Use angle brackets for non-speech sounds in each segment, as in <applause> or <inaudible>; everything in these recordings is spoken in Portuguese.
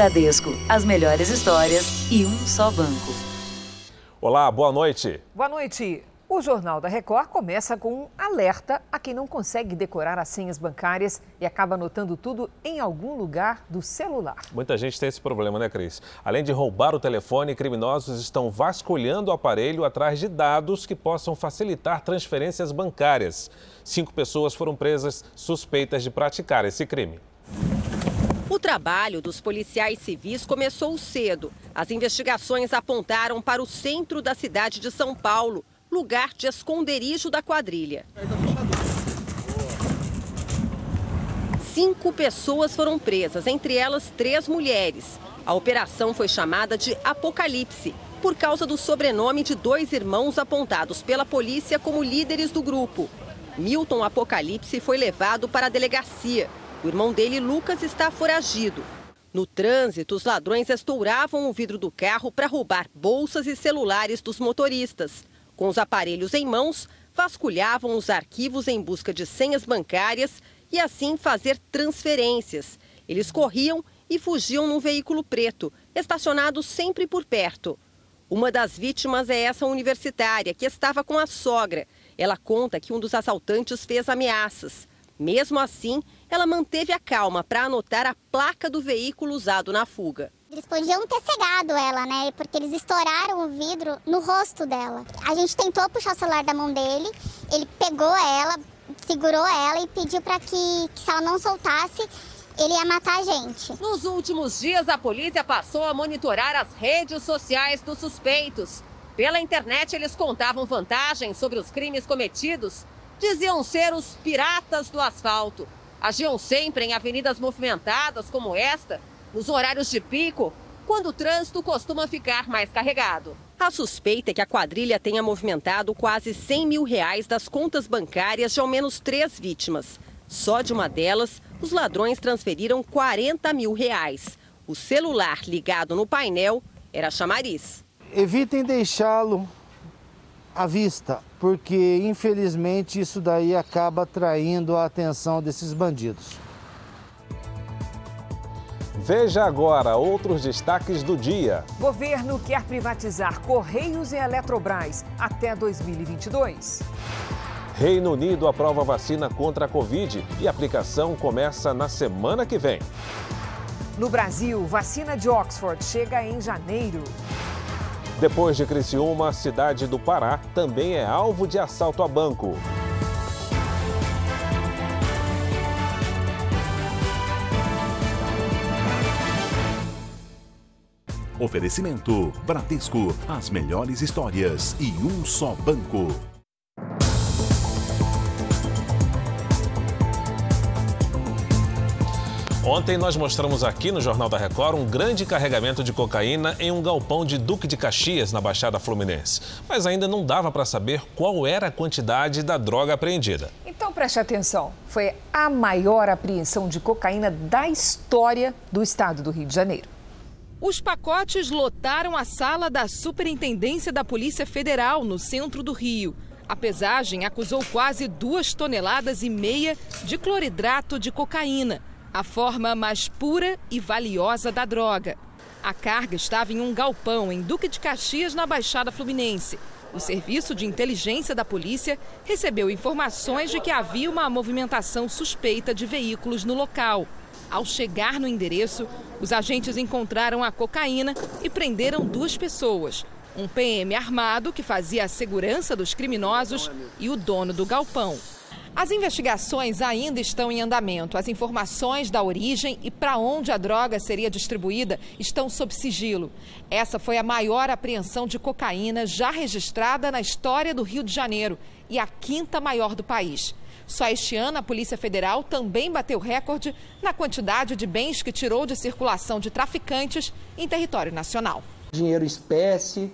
Bradesco, as melhores histórias e um só banco. Olá, boa noite. Boa noite. O Jornal da Record começa com um alerta a quem não consegue decorar as senhas bancárias e acaba anotando tudo em algum lugar do celular. Muita gente tem esse problema, né, Cris? Além de roubar o telefone, criminosos estão vasculhando o aparelho atrás de dados que possam facilitar transferências bancárias. Cinco pessoas foram presas suspeitas de praticar esse crime. O trabalho dos policiais civis começou cedo. As investigações apontaram para o centro da cidade de São Paulo lugar de esconderijo da quadrilha. Cinco pessoas foram presas, entre elas três mulheres. A operação foi chamada de Apocalipse, por causa do sobrenome de dois irmãos apontados pela polícia como líderes do grupo. Milton Apocalipse foi levado para a delegacia. O irmão dele, Lucas, está foragido. No trânsito, os ladrões estouravam o vidro do carro para roubar bolsas e celulares dos motoristas. Com os aparelhos em mãos, vasculhavam os arquivos em busca de senhas bancárias e assim fazer transferências. Eles corriam e fugiam num veículo preto, estacionado sempre por perto. Uma das vítimas é essa universitária, que estava com a sogra. Ela conta que um dos assaltantes fez ameaças. Mesmo assim, ela manteve a calma para anotar a placa do veículo usado na fuga. Eles podiam ter cegado ela, né? Porque eles estouraram o vidro no rosto dela. A gente tentou puxar o celular da mão dele, ele pegou ela, segurou ela e pediu para que, que, se ela não soltasse, ele ia matar a gente. Nos últimos dias, a polícia passou a monitorar as redes sociais dos suspeitos. Pela internet, eles contavam vantagens sobre os crimes cometidos. Diziam ser os piratas do asfalto. Agiam sempre em avenidas movimentadas como esta nos horários de pico, quando o trânsito costuma ficar mais carregado. A suspeita é que a quadrilha tenha movimentado quase 100 mil reais das contas bancárias de ao menos três vítimas. Só de uma delas, os ladrões transferiram 40 mil reais. O celular ligado no painel era chamariz. Evitem deixá-lo à vista, porque infelizmente isso daí acaba atraindo a atenção desses bandidos. Veja agora outros destaques do dia. Governo quer privatizar Correios e Eletrobras até 2022. Reino Unido aprova vacina contra a Covid e a aplicação começa na semana que vem. No Brasil, vacina de Oxford chega em janeiro. Depois de Criciúma, cidade do Pará também é alvo de assalto a banco. Oferecimento Bradesco, as melhores histórias e um só banco. Ontem nós mostramos aqui no Jornal da Record um grande carregamento de cocaína em um galpão de Duque de Caxias, na Baixada Fluminense. Mas ainda não dava para saber qual era a quantidade da droga apreendida. Então preste atenção: foi a maior apreensão de cocaína da história do estado do Rio de Janeiro. Os pacotes lotaram a sala da Superintendência da Polícia Federal, no centro do Rio. A pesagem acusou quase duas toneladas e meia de cloridrato de cocaína, a forma mais pura e valiosa da droga. A carga estava em um galpão em Duque de Caxias, na Baixada Fluminense. O Serviço de Inteligência da Polícia recebeu informações de que havia uma movimentação suspeita de veículos no local. Ao chegar no endereço, os agentes encontraram a cocaína e prenderam duas pessoas. Um PM armado que fazia a segurança dos criminosos e o dono do galpão. As investigações ainda estão em andamento. As informações da origem e para onde a droga seria distribuída estão sob sigilo. Essa foi a maior apreensão de cocaína já registrada na história do Rio de Janeiro e a quinta maior do país. Só este ano, a Polícia Federal também bateu recorde na quantidade de bens que tirou de circulação de traficantes em território nacional. Dinheiro espécie,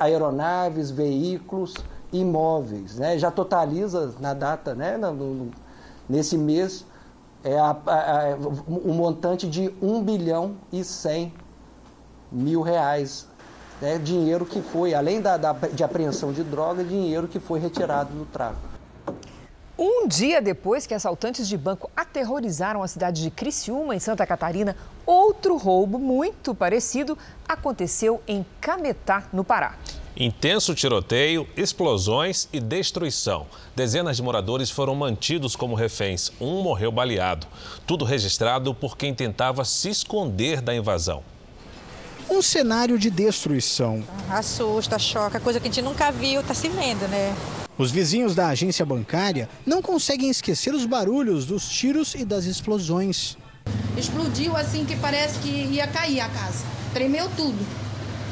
aeronaves, veículos, imóveis. Né? Já totaliza na data, né? no, nesse mês, é um montante de 1 bilhão e 100 mil reais. Né? Dinheiro que foi, além da, da, de apreensão de droga, dinheiro que foi retirado do tráfico. Um dia depois que assaltantes de banco aterrorizaram a cidade de Criciúma, em Santa Catarina, outro roubo muito parecido aconteceu em Cametá, no Pará. Intenso tiroteio, explosões e destruição. Dezenas de moradores foram mantidos como reféns. Um morreu baleado. Tudo registrado por quem tentava se esconder da invasão. Um cenário de destruição. Assusta, choca, coisa que a gente nunca viu, está se vendo, né? Os vizinhos da agência bancária não conseguem esquecer os barulhos dos tiros e das explosões. Explodiu assim que parece que ia cair a casa. Tremeu tudo.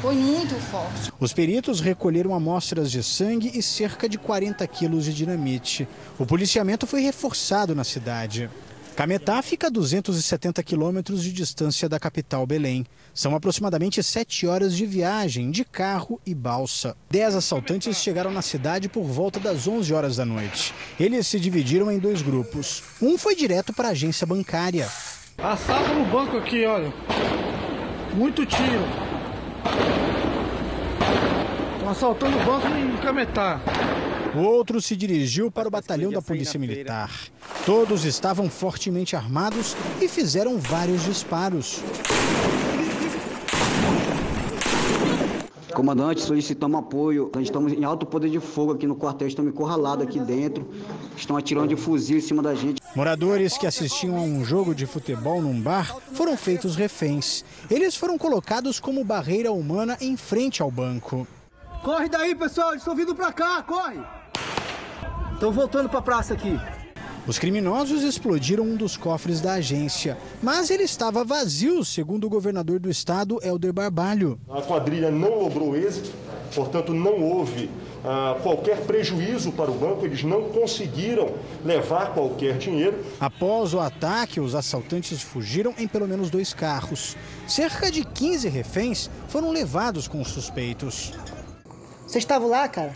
Foi muito forte. Os peritos recolheram amostras de sangue e cerca de 40 quilos de dinamite. O policiamento foi reforçado na cidade. Cametá fica a 270 quilômetros de distância da capital Belém. São aproximadamente sete horas de viagem de carro e balsa. Dez assaltantes chegaram na cidade por volta das 11 horas da noite. Eles se dividiram em dois grupos. Um foi direto para a agência bancária. Assalto no banco aqui, olha. Muito tiro. Estão assaltando o banco em Cametá. O outro se dirigiu para o batalhão da Polícia Militar. Todos estavam fortemente armados e fizeram vários disparos. Comandante, solicitamos apoio. Nós estamos em alto poder de fogo aqui no quartel, estamos encurralados aqui dentro. Estão atirando de fuzil em cima da gente. Moradores que assistiam a um jogo de futebol num bar foram feitos reféns. Eles foram colocados como barreira humana em frente ao banco. Corre daí, pessoal, eles estão vindo para cá, corre! Estão voltando para a praça aqui. Os criminosos explodiram um dos cofres da agência, mas ele estava vazio, segundo o governador do estado, Helder Barbalho. A quadrilha não logrou êxito, portanto, não houve ah, qualquer prejuízo para o banco, eles não conseguiram levar qualquer dinheiro. Após o ataque, os assaltantes fugiram em pelo menos dois carros. Cerca de 15 reféns foram levados com os suspeitos. Vocês estavam lá, cara?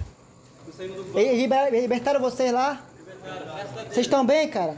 Eles libertaram vocês lá? Vocês estão bem, cara?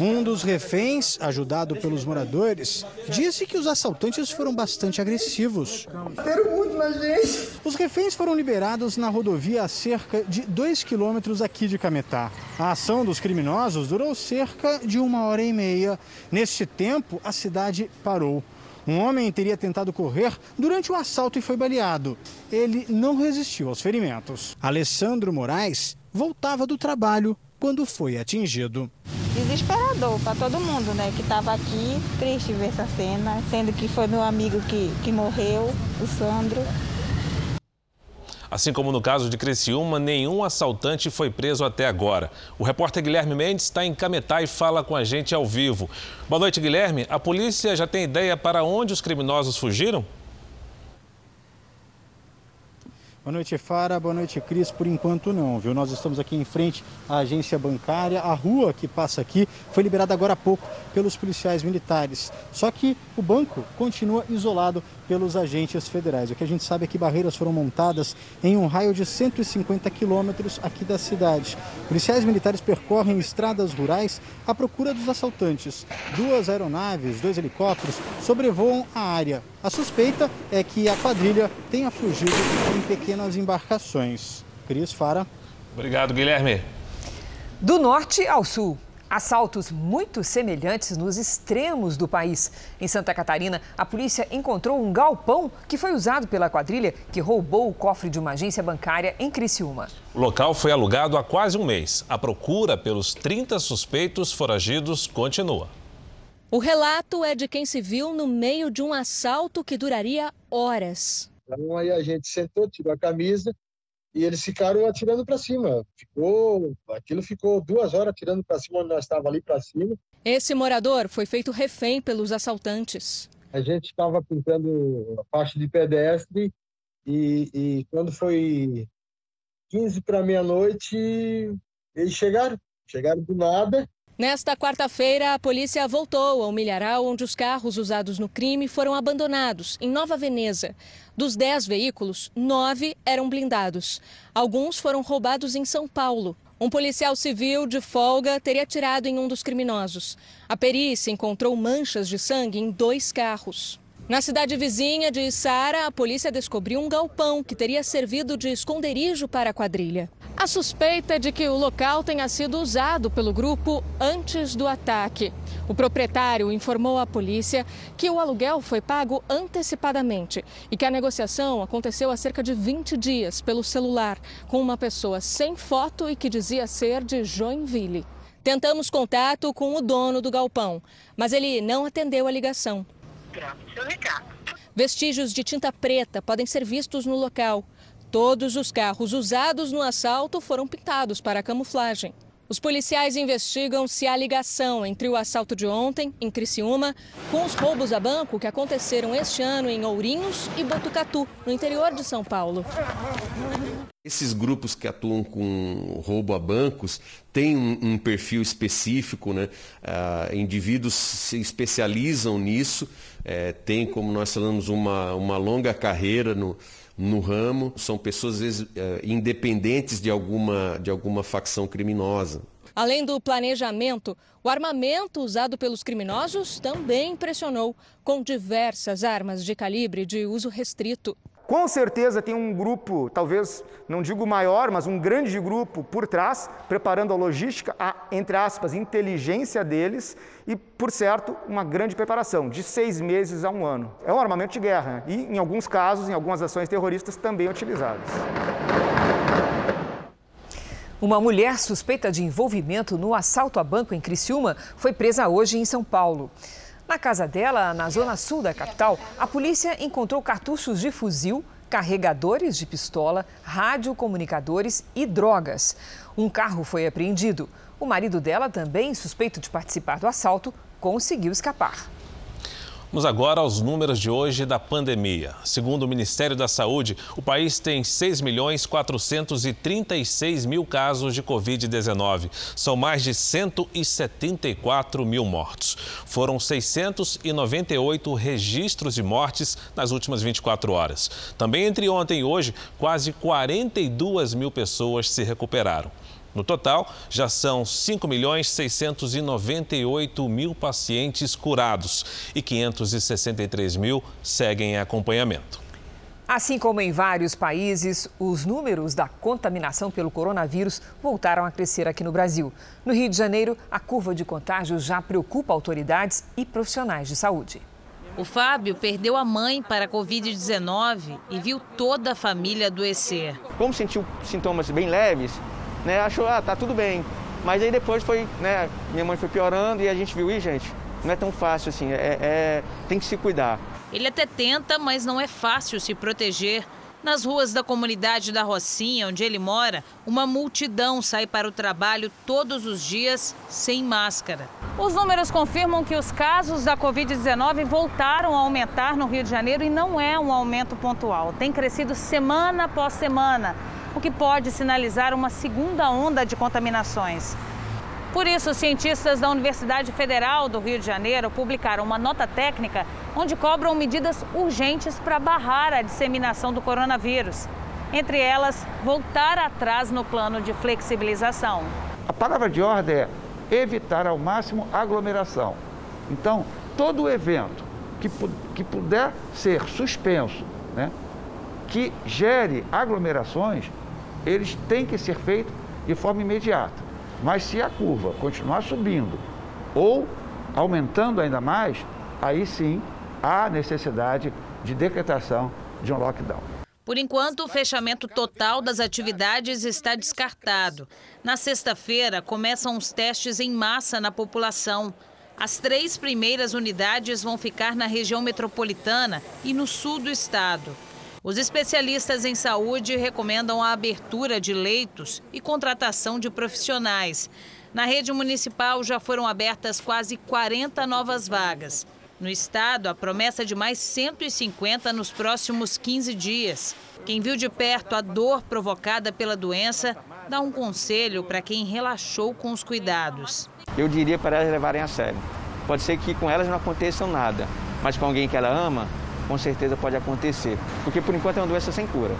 Um dos reféns, ajudado pelos moradores, disse que os assaltantes foram bastante agressivos. Deram muito na gente. Os reféns foram liberados na rodovia a cerca de 2 quilômetros aqui de Cametá. A ação dos criminosos durou cerca de uma hora e meia. Neste tempo, a cidade parou. Um homem teria tentado correr durante o assalto e foi baleado. Ele não resistiu aos ferimentos. Alessandro Moraes voltava do trabalho quando foi atingido. Desesperador para todo mundo, né? Que estava aqui, triste ver essa cena, sendo que foi meu amigo que, que morreu, o Sandro. Assim como no caso de Criciúma, nenhum assaltante foi preso até agora. O repórter Guilherme Mendes está em Cametá e fala com a gente ao vivo. Boa noite, Guilherme. A polícia já tem ideia para onde os criminosos fugiram? Boa noite, Fara. Boa noite, Cris. Por enquanto, não, viu? Nós estamos aqui em frente à agência bancária. A rua que passa aqui foi liberada agora há pouco pelos policiais militares. Só que o banco continua isolado pelos agentes federais. O que a gente sabe é que barreiras foram montadas em um raio de 150 quilômetros aqui da cidade. Policiais militares percorrem estradas rurais à procura dos assaltantes. Duas aeronaves, dois helicópteros sobrevoam a área. A suspeita é que a quadrilha tenha fugido em pequenas embarcações. Cris Fara. Obrigado, Guilherme. Do norte ao sul. Assaltos muito semelhantes nos extremos do país. Em Santa Catarina, a polícia encontrou um galpão que foi usado pela quadrilha que roubou o cofre de uma agência bancária em Criciúma. O local foi alugado há quase um mês. A procura pelos 30 suspeitos foragidos continua. O relato é de quem se viu no meio de um assalto que duraria horas. Então aí a gente sentou, tirou a camisa e eles ficaram atirando para cima. Ficou, aquilo ficou duas horas atirando para cima, onde nós estávamos ali para cima. Esse morador foi feito refém pelos assaltantes. A gente estava pintando a faixa de pedestre e, e quando foi 15 para meia-noite, eles chegaram, chegaram do nada. Nesta quarta-feira, a polícia voltou ao milharal onde os carros usados no crime foram abandonados, em Nova Veneza. Dos dez veículos, nove eram blindados. Alguns foram roubados em São Paulo. Um policial civil de folga teria atirado em um dos criminosos. A perícia encontrou manchas de sangue em dois carros. Na cidade vizinha de Sara, a polícia descobriu um galpão que teria servido de esconderijo para a quadrilha. A suspeita é de que o local tenha sido usado pelo grupo antes do ataque. O proprietário informou à polícia que o aluguel foi pago antecipadamente e que a negociação aconteceu há cerca de 20 dias pelo celular, com uma pessoa sem foto e que dizia ser de Joinville. Tentamos contato com o dono do galpão, mas ele não atendeu a ligação. Seu recado. Vestígios de tinta preta podem ser vistos no local. Todos os carros usados no assalto foram pintados para camuflagem. Os policiais investigam se há ligação entre o assalto de ontem, em Criciúma, com os roubos a banco que aconteceram este ano em Ourinhos e Botucatu, no interior de São Paulo. Esses grupos que atuam com roubo a bancos têm um, um perfil específico, né? Ah, indivíduos se especializam nisso, é, têm, como nós falamos, uma, uma longa carreira no, no ramo, são pessoas, às vezes, é, independentes de alguma, de alguma facção criminosa. Além do planejamento, o armamento usado pelos criminosos também impressionou, com diversas armas de calibre de uso restrito. Com certeza tem um grupo, talvez não digo maior, mas um grande grupo por trás, preparando a logística, a, entre aspas, inteligência deles e, por certo, uma grande preparação, de seis meses a um ano. É um armamento de guerra e, em alguns casos, em algumas ações terroristas, também utilizados. Uma mulher suspeita de envolvimento no assalto a banco em Criciúma foi presa hoje em São Paulo. Na casa dela, na zona sul da capital, a polícia encontrou cartuchos de fuzil, carregadores de pistola, radiocomunicadores e drogas. Um carro foi apreendido. O marido dela, também suspeito de participar do assalto, conseguiu escapar. Vamos agora aos números de hoje da pandemia. Segundo o Ministério da Saúde, o país tem 6 milhões 436 mil casos de Covid-19. São mais de 174 mil mortos. Foram 698 registros de mortes nas últimas 24 horas. Também entre ontem e hoje, quase 42 mil pessoas se recuperaram. No total, já são 5 milhões 698 mil pacientes curados e 563 mil seguem em acompanhamento. Assim como em vários países, os números da contaminação pelo coronavírus voltaram a crescer aqui no Brasil. No Rio de Janeiro, a curva de contágio já preocupa autoridades e profissionais de saúde. O Fábio perdeu a mãe para a Covid-19 e viu toda a família adoecer. Como sentiu sintomas bem leves, né, achou, ah, tá tudo bem. Mas aí depois foi, né, minha mãe foi piorando e a gente viu, e gente, não é tão fácil assim, é, é, tem que se cuidar. Ele até tenta, mas não é fácil se proteger. Nas ruas da comunidade da Rocinha, onde ele mora, uma multidão sai para o trabalho todos os dias sem máscara. Os números confirmam que os casos da Covid-19 voltaram a aumentar no Rio de Janeiro e não é um aumento pontual. Tem crescido semana após semana o que pode sinalizar uma segunda onda de contaminações. Por isso, cientistas da Universidade Federal do Rio de Janeiro publicaram uma nota técnica onde cobram medidas urgentes para barrar a disseminação do coronavírus. Entre elas, voltar atrás no plano de flexibilização. A palavra de ordem é evitar ao máximo aglomeração. Então, todo evento que, que puder ser suspenso, né, que gere aglomerações, eles têm que ser feitos de forma imediata. Mas se a curva continuar subindo ou aumentando ainda mais, aí sim há necessidade de decretação de um lockdown. Por enquanto, o fechamento total das atividades está descartado. Na sexta-feira, começam os testes em massa na população. As três primeiras unidades vão ficar na região metropolitana e no sul do estado. Os especialistas em saúde recomendam a abertura de leitos e contratação de profissionais. Na rede municipal já foram abertas quase 40 novas vagas. No estado, a promessa é de mais 150 nos próximos 15 dias. Quem viu de perto a dor provocada pela doença dá um conselho para quem relaxou com os cuidados. Eu diria para elas levarem a sério. Pode ser que com elas não aconteça nada, mas com alguém que ela ama, com certeza pode acontecer, porque por enquanto é uma doença sem cura.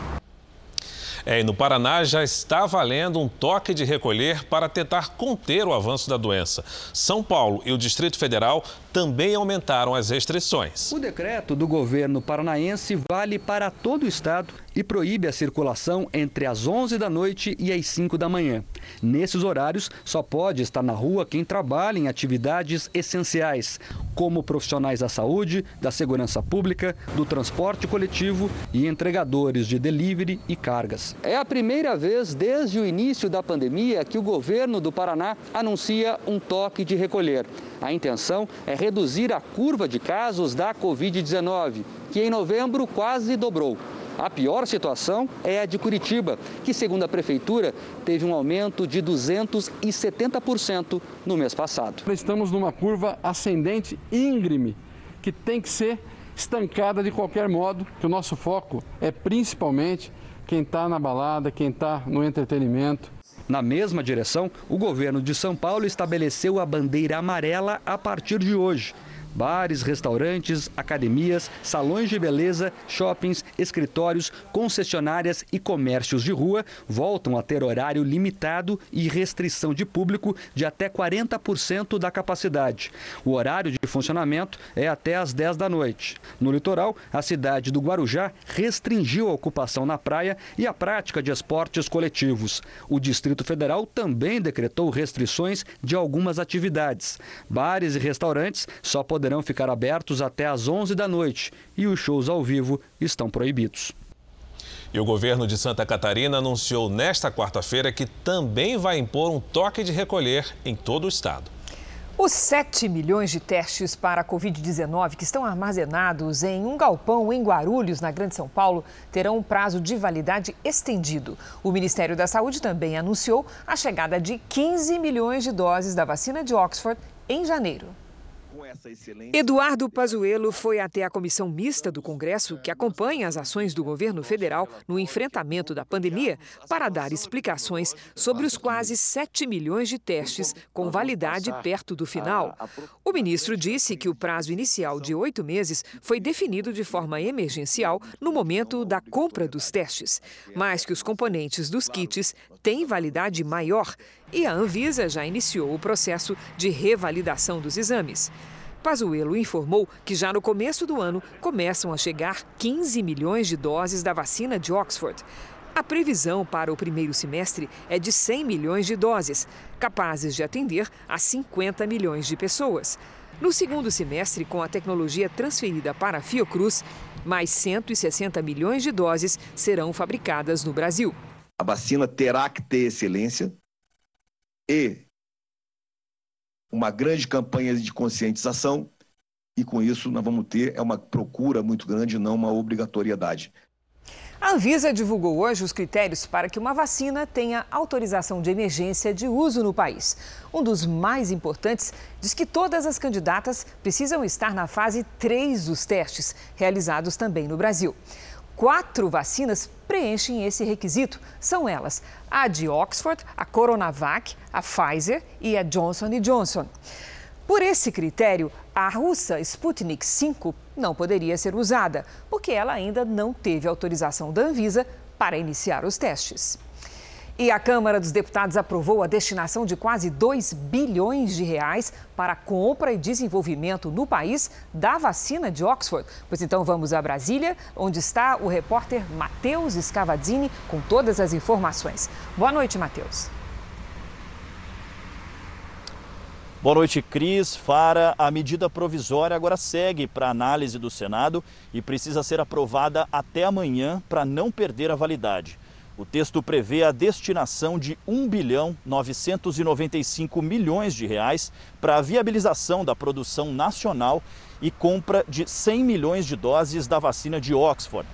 É, e no Paraná já está valendo um toque de recolher para tentar conter o avanço da doença. São Paulo e o Distrito Federal também aumentaram as restrições. O decreto do governo paranaense vale para todo o estado e proíbe a circulação entre as 11 da noite e as 5 da manhã. Nesses horários, só pode estar na rua quem trabalha em atividades essenciais, como profissionais da saúde, da segurança pública, do transporte coletivo e entregadores de delivery e cargas. É a primeira vez desde o início da pandemia que o governo do Paraná anuncia um toque de recolher. A intenção é reduzir a curva de casos da Covid-19, que em novembro quase dobrou. A pior situação é a de Curitiba, que, segundo a Prefeitura, teve um aumento de 270% no mês passado. Estamos numa curva ascendente íngreme, que tem que ser estancada de qualquer modo, que o nosso foco é principalmente quem está na balada, quem está no entretenimento. Na mesma direção, o governo de São Paulo estabeleceu a bandeira amarela a partir de hoje. Bares, restaurantes, academias, salões de beleza, shoppings, escritórios, concessionárias e comércios de rua voltam a ter horário limitado e restrição de público de até 40% da capacidade. O horário de funcionamento é até às 10 da noite. No litoral, a cidade do Guarujá restringiu a ocupação na praia e a prática de esportes coletivos. O Distrito Federal também decretou restrições de algumas atividades. Bares e restaurantes só poderão poderão ficar abertos até às 11 da noite e os shows ao vivo estão proibidos. E o governo de Santa Catarina anunciou nesta quarta-feira que também vai impor um toque de recolher em todo o estado. Os 7 milhões de testes para a Covid-19 que estão armazenados em um galpão em Guarulhos, na Grande São Paulo, terão um prazo de validade estendido. O Ministério da Saúde também anunciou a chegada de 15 milhões de doses da vacina de Oxford em janeiro. Eduardo Pazuello foi até a comissão mista do Congresso que acompanha as ações do governo federal no enfrentamento da pandemia para dar explicações sobre os quase 7 milhões de testes com validade perto do final. O ministro disse que o prazo inicial de oito meses foi definido de forma emergencial no momento da compra dos testes, mas que os componentes dos kits têm validade maior e a Anvisa já iniciou o processo de revalidação dos exames. Pazuello informou que já no começo do ano começam a chegar 15 milhões de doses da vacina de Oxford. A previsão para o primeiro semestre é de 100 milhões de doses, capazes de atender a 50 milhões de pessoas. No segundo semestre, com a tecnologia transferida para a Fiocruz, mais 160 milhões de doses serão fabricadas no Brasil. A vacina terá que ter excelência e uma grande campanha de conscientização e com isso nós vamos ter é uma procura muito grande, não uma obrigatoriedade. A Anvisa divulgou hoje os critérios para que uma vacina tenha autorização de emergência de uso no país. Um dos mais importantes diz que todas as candidatas precisam estar na fase 3 dos testes, realizados também no Brasil. Quatro vacinas preenchem esse requisito. São elas a de Oxford, a Coronavac, a Pfizer e a Johnson Johnson. Por esse critério, a russa Sputnik V não poderia ser usada, porque ela ainda não teve autorização da Anvisa para iniciar os testes. E a Câmara dos Deputados aprovou a destinação de quase 2 bilhões de reais para compra e desenvolvimento no país da vacina de Oxford. Pois então vamos a Brasília, onde está o repórter Matheus Scavadzini com todas as informações. Boa noite, Matheus. Boa noite, Cris. Fara, a medida provisória agora segue para análise do Senado e precisa ser aprovada até amanhã para não perder a validade. O texto prevê a destinação de 1 bilhão 995 milhões de reais para a viabilização da produção nacional e compra de 100 milhões de doses da vacina de Oxford.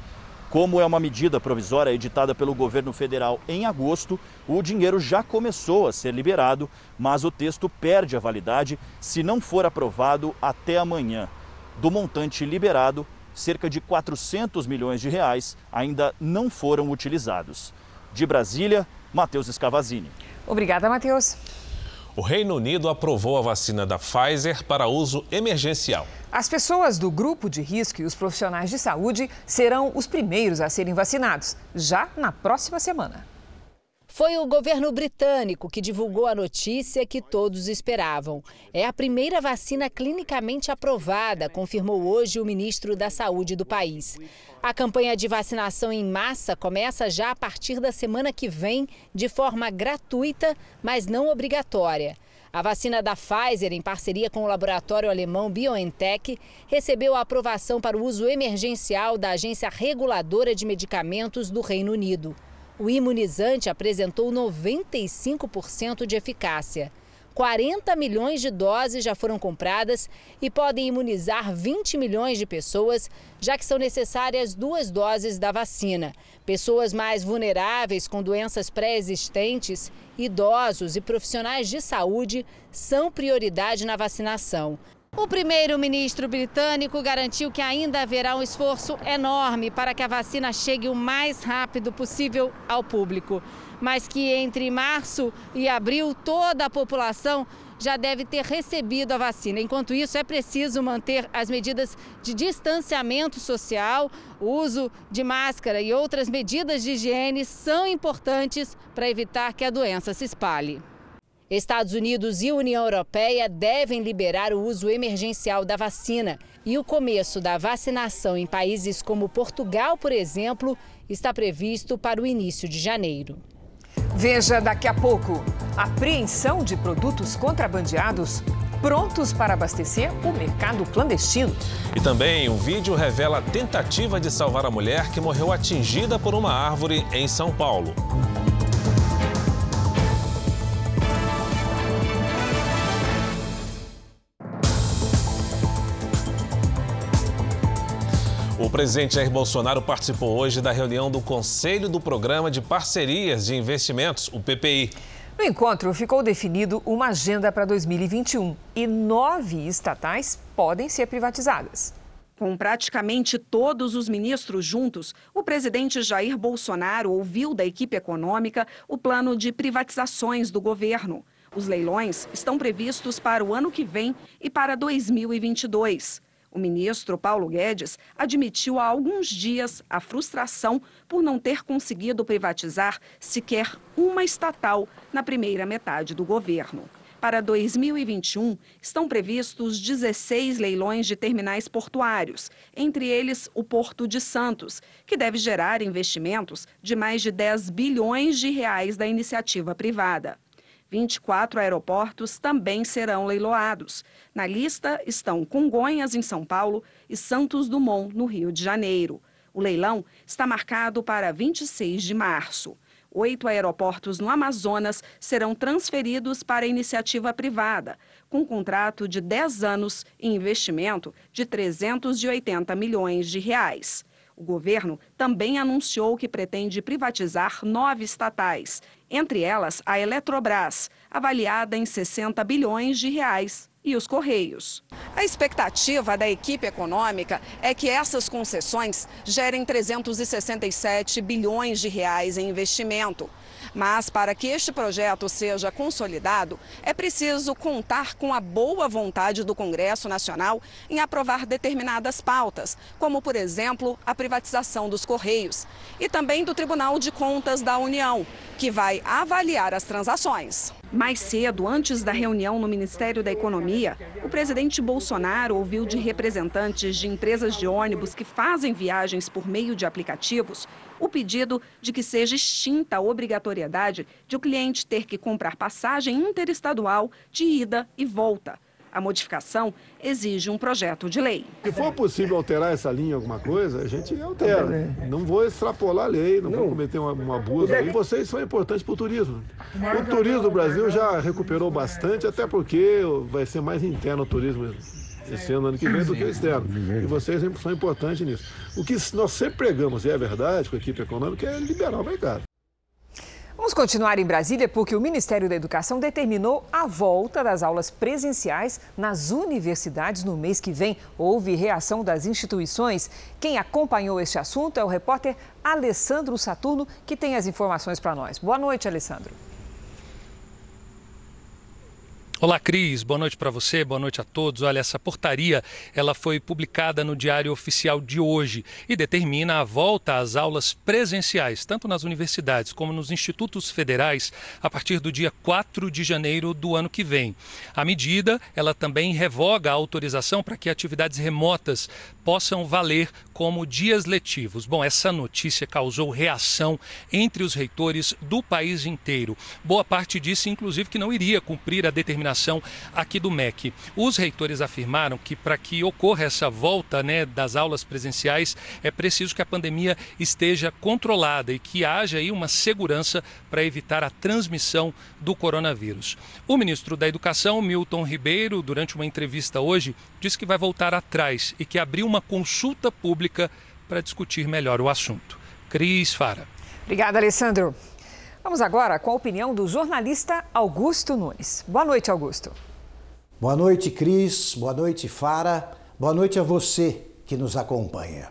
Como é uma medida provisória editada pelo governo federal em agosto, o dinheiro já começou a ser liberado, mas o texto perde a validade se não for aprovado até amanhã. Do montante liberado, cerca de 400 milhões de reais ainda não foram utilizados. De Brasília, Matheus Escavazini. Obrigada, Matheus. O Reino Unido aprovou a vacina da Pfizer para uso emergencial. As pessoas do grupo de risco e os profissionais de saúde serão os primeiros a serem vacinados, já na próxima semana. Foi o governo britânico que divulgou a notícia que todos esperavam. É a primeira vacina clinicamente aprovada, confirmou hoje o ministro da Saúde do país. A campanha de vacinação em massa começa já a partir da semana que vem, de forma gratuita, mas não obrigatória. A vacina da Pfizer, em parceria com o laboratório alemão BioNTech, recebeu a aprovação para o uso emergencial da Agência Reguladora de Medicamentos do Reino Unido. O imunizante apresentou 95% de eficácia. 40 milhões de doses já foram compradas e podem imunizar 20 milhões de pessoas, já que são necessárias duas doses da vacina. Pessoas mais vulneráveis com doenças pré-existentes, idosos e profissionais de saúde são prioridade na vacinação. O primeiro-ministro britânico garantiu que ainda haverá um esforço enorme para que a vacina chegue o mais rápido possível ao público, mas que entre março e abril toda a população já deve ter recebido a vacina. Enquanto isso, é preciso manter as medidas de distanciamento social, o uso de máscara e outras medidas de higiene são importantes para evitar que a doença se espalhe. Estados Unidos e União Europeia devem liberar o uso emergencial da vacina. E o começo da vacinação em países como Portugal, por exemplo, está previsto para o início de janeiro. Veja daqui a pouco: apreensão de produtos contrabandeados prontos para abastecer o mercado clandestino. E também um vídeo revela a tentativa de salvar a mulher que morreu atingida por uma árvore em São Paulo. Presidente Jair Bolsonaro participou hoje da reunião do Conselho do Programa de Parcerias de Investimentos, o PPI. No encontro, ficou definido uma agenda para 2021 e nove estatais podem ser privatizadas. Com praticamente todos os ministros juntos, o presidente Jair Bolsonaro ouviu da equipe econômica o plano de privatizações do governo. Os leilões estão previstos para o ano que vem e para 2022. O ministro Paulo Guedes admitiu há alguns dias a frustração por não ter conseguido privatizar sequer uma estatal na primeira metade do governo. Para 2021, estão previstos 16 leilões de terminais portuários, entre eles o Porto de Santos, que deve gerar investimentos de mais de 10 bilhões de reais da iniciativa privada. 24 aeroportos também serão leiloados. Na lista estão Congonhas, em São Paulo, e Santos Dumont, no Rio de Janeiro. O leilão está marcado para 26 de março. Oito aeroportos no Amazonas serão transferidos para iniciativa privada, com contrato de 10 anos e investimento de 380 milhões de reais. O governo também anunciou que pretende privatizar nove estatais, entre elas a Eletrobras, avaliada em 60 bilhões de reais, e os Correios. A expectativa da equipe econômica é que essas concessões gerem 367 bilhões de reais em investimento. Mas para que este projeto seja consolidado, é preciso contar com a boa vontade do Congresso Nacional em aprovar determinadas pautas, como, por exemplo, a privatização dos Correios, e também do Tribunal de Contas da União, que vai avaliar as transações. Mais cedo, antes da reunião no Ministério da Economia, o presidente Bolsonaro ouviu de representantes de empresas de ônibus que fazem viagens por meio de aplicativos o pedido de que seja extinta a obrigatoriedade de o cliente ter que comprar passagem interestadual de ida e volta. A modificação exige um projeto de lei. Se for possível alterar essa linha alguma coisa, a gente altera. Não vou extrapolar a lei, não, não. vou cometer um, um abuso. E vocês são importantes para o turismo. O turismo do Brasil já recuperou bastante, até porque vai ser mais interno o turismo esse ano, ano que vem, do que o externo. E vocês são importantes nisso. O que nós sempre pregamos, e é verdade, com a equipe econômica, é liberar o mercado. Vamos continuar em Brasília porque o Ministério da Educação determinou a volta das aulas presenciais nas universidades no mês que vem. Houve reação das instituições. Quem acompanhou este assunto é o repórter Alessandro Saturno, que tem as informações para nós. Boa noite, Alessandro. Olá, Cris. Boa noite para você, boa noite a todos. Olha, essa portaria ela foi publicada no Diário Oficial de hoje e determina a volta às aulas presenciais, tanto nas universidades como nos institutos federais, a partir do dia 4 de janeiro do ano que vem. A medida ela também revoga a autorização para que atividades remotas possam valer como dias letivos. Bom, essa notícia causou reação entre os reitores do país inteiro. Boa parte disse, inclusive, que não iria cumprir a determinação aqui do MEC. Os reitores afirmaram que para que ocorra essa volta né, das aulas presenciais é preciso que a pandemia esteja controlada e que haja aí uma segurança para evitar a transmissão do coronavírus. O ministro da Educação, Milton Ribeiro, durante uma entrevista hoje, disse que vai voltar atrás e que abriu uma consulta pública para discutir melhor o assunto. Cris Fara. Obrigada, Alessandro. Vamos agora com a opinião do jornalista Augusto Nunes. Boa noite, Augusto. Boa noite, Cris. Boa noite, Fara. Boa noite a você que nos acompanha.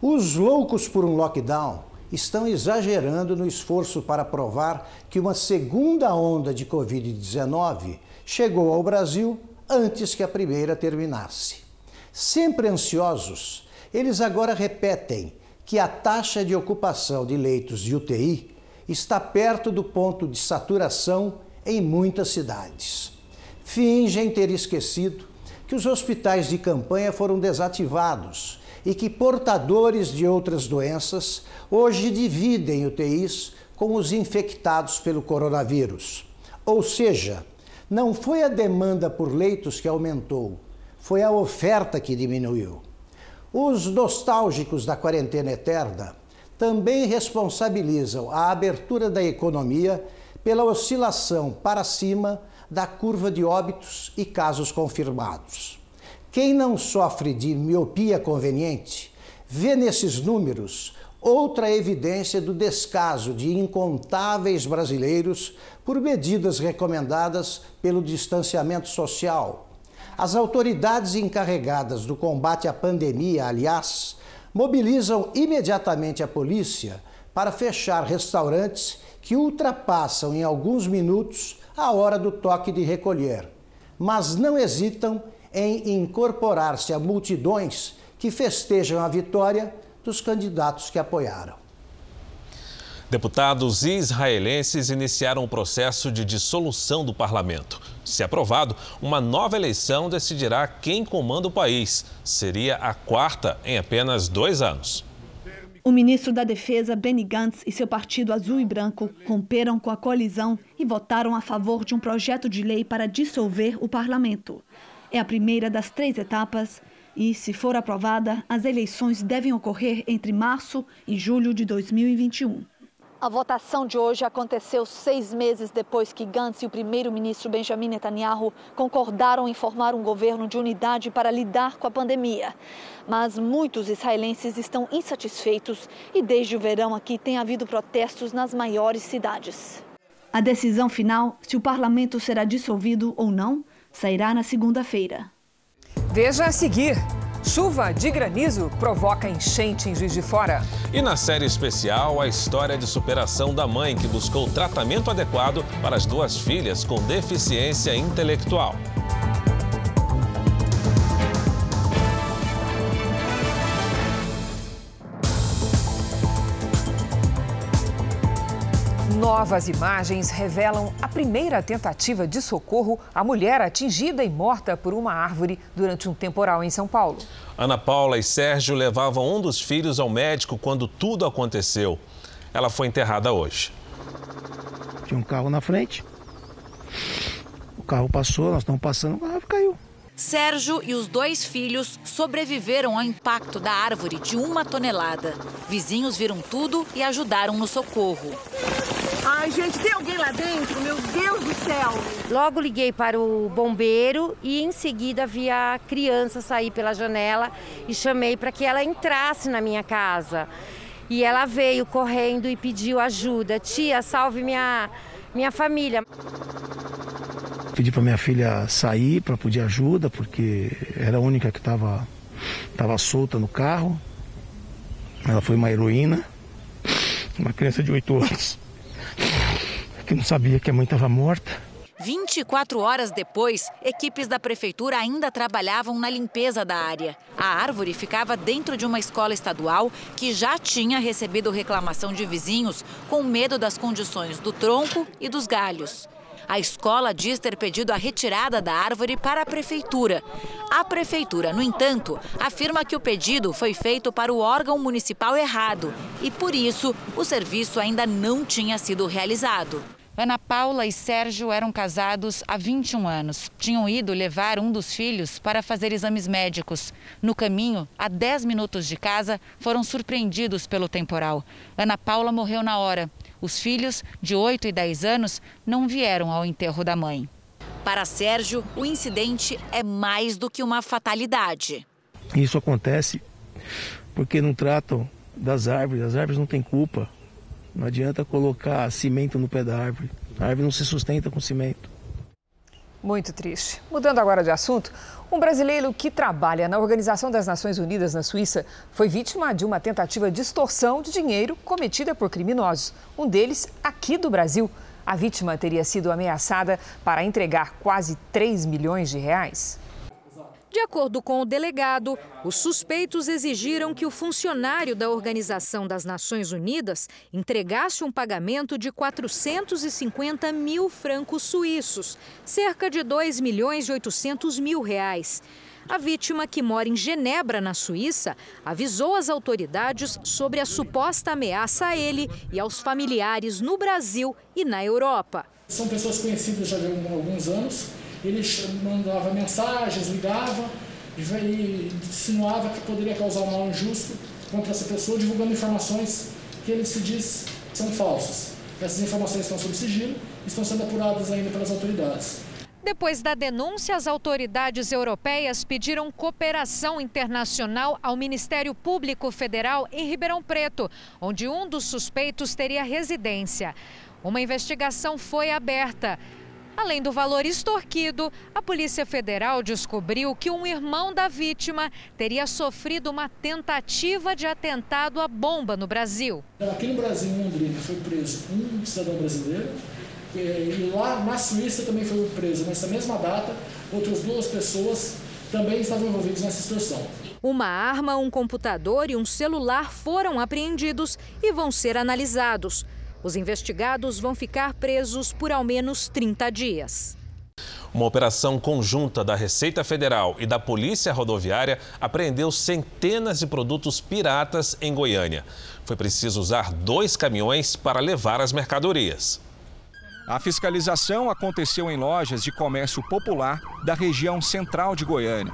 Os loucos por um lockdown estão exagerando no esforço para provar que uma segunda onda de Covid-19 chegou ao Brasil antes que a primeira terminasse. Sempre ansiosos, eles agora repetem que a taxa de ocupação de leitos de UTI está perto do ponto de saturação em muitas cidades. Fingem ter esquecido que os hospitais de campanha foram desativados e que portadores de outras doenças hoje dividem UTIs com os infectados pelo coronavírus. Ou seja, não foi a demanda por leitos que aumentou, foi a oferta que diminuiu. Os nostálgicos da quarentena eterna também responsabilizam a abertura da economia pela oscilação para cima da curva de óbitos e casos confirmados. Quem não sofre de miopia conveniente vê nesses números outra evidência do descaso de incontáveis brasileiros por medidas recomendadas pelo distanciamento social. As autoridades encarregadas do combate à pandemia, aliás, mobilizam imediatamente a polícia para fechar restaurantes que ultrapassam em alguns minutos a hora do toque de recolher, mas não hesitam em incorporar-se a multidões que festejam a vitória dos candidatos que apoiaram. Deputados israelenses iniciaram o processo de dissolução do parlamento. Se aprovado, uma nova eleição decidirá quem comanda o país. Seria a quarta em apenas dois anos. O ministro da Defesa, Benny Gantz, e seu partido azul e branco romperam com a coalizão e votaram a favor de um projeto de lei para dissolver o parlamento. É a primeira das três etapas e, se for aprovada, as eleições devem ocorrer entre março e julho de 2021. A votação de hoje aconteceu seis meses depois que Gantz e o primeiro-ministro Benjamin Netanyahu concordaram em formar um governo de unidade para lidar com a pandemia. Mas muitos israelenses estão insatisfeitos e desde o verão aqui tem havido protestos nas maiores cidades. A decisão final, se o parlamento será dissolvido ou não, sairá na segunda-feira. Veja a seguir. Chuva de granizo provoca enchente em Juiz de Fora. E na série especial, a história de superação da mãe que buscou tratamento adequado para as duas filhas com deficiência intelectual. Novas imagens revelam a primeira tentativa de socorro à mulher atingida e morta por uma árvore durante um temporal em São Paulo. Ana Paula e Sérgio levavam um dos filhos ao médico quando tudo aconteceu. Ela foi enterrada hoje. Tinha um carro na frente. O carro passou, nós estamos passando, a árvore caiu. Sérgio e os dois filhos sobreviveram ao impacto da árvore de uma tonelada. Vizinhos viram tudo e ajudaram no socorro. Ai, gente, tem alguém lá dentro? Meu Deus do céu! Logo liguei para o bombeiro e em seguida vi a criança sair pela janela e chamei para que ela entrasse na minha casa. E ela veio correndo e pediu ajuda. Tia, salve minha, minha família. Pedi para minha filha sair para pedir ajuda, porque era a única que estava tava solta no carro. Ela foi uma heroína, uma criança de 8 anos, que não sabia que a mãe estava morta. 24 horas depois, equipes da prefeitura ainda trabalhavam na limpeza da área. A árvore ficava dentro de uma escola estadual que já tinha recebido reclamação de vizinhos com medo das condições do tronco e dos galhos. A escola diz ter pedido a retirada da árvore para a prefeitura. A prefeitura, no entanto, afirma que o pedido foi feito para o órgão municipal errado e, por isso, o serviço ainda não tinha sido realizado. Ana Paula e Sérgio eram casados há 21 anos. Tinham ido levar um dos filhos para fazer exames médicos. No caminho, a 10 minutos de casa, foram surpreendidos pelo temporal. Ana Paula morreu na hora. Os filhos, de 8 e 10 anos, não vieram ao enterro da mãe. Para Sérgio, o incidente é mais do que uma fatalidade. Isso acontece porque não tratam das árvores, as árvores não têm culpa. Não adianta colocar cimento no pé da árvore. A árvore não se sustenta com cimento. Muito triste. Mudando agora de assunto, um brasileiro que trabalha na Organização das Nações Unidas na Suíça foi vítima de uma tentativa de extorsão de dinheiro cometida por criminosos. Um deles aqui do Brasil. A vítima teria sido ameaçada para entregar quase 3 milhões de reais. De acordo com o delegado, os suspeitos exigiram que o funcionário da Organização das Nações Unidas entregasse um pagamento de 450 mil francos suíços, cerca de 2 milhões e 800 mil reais. A vítima, que mora em Genebra, na Suíça, avisou as autoridades sobre a suposta ameaça a ele e aos familiares no Brasil e na Europa. São pessoas conhecidas já há alguns anos ele mandava mensagens, ligava e insinuava que poderia causar um mal injusto contra essa pessoa, divulgando informações que ele se diz são falsas. Essas informações estão sob sigilo e estão sendo apuradas ainda pelas autoridades. Depois da denúncia, as autoridades europeias pediram cooperação internacional ao Ministério Público Federal em Ribeirão Preto, onde um dos suspeitos teria residência. Uma investigação foi aberta. Além do valor extorquido, a Polícia Federal descobriu que um irmão da vítima teria sofrido uma tentativa de atentado à bomba no Brasil. Aqui no Brasil, em Londrina, foi preso um cidadão brasileiro. E lá na Suíça também foi preso, nessa mesma data, outras duas pessoas também estavam envolvidas nessa extorsão. Uma arma, um computador e um celular foram apreendidos e vão ser analisados. Os investigados vão ficar presos por ao menos 30 dias. Uma operação conjunta da Receita Federal e da Polícia Rodoviária apreendeu centenas de produtos piratas em Goiânia. Foi preciso usar dois caminhões para levar as mercadorias. A fiscalização aconteceu em lojas de comércio popular da região central de Goiânia.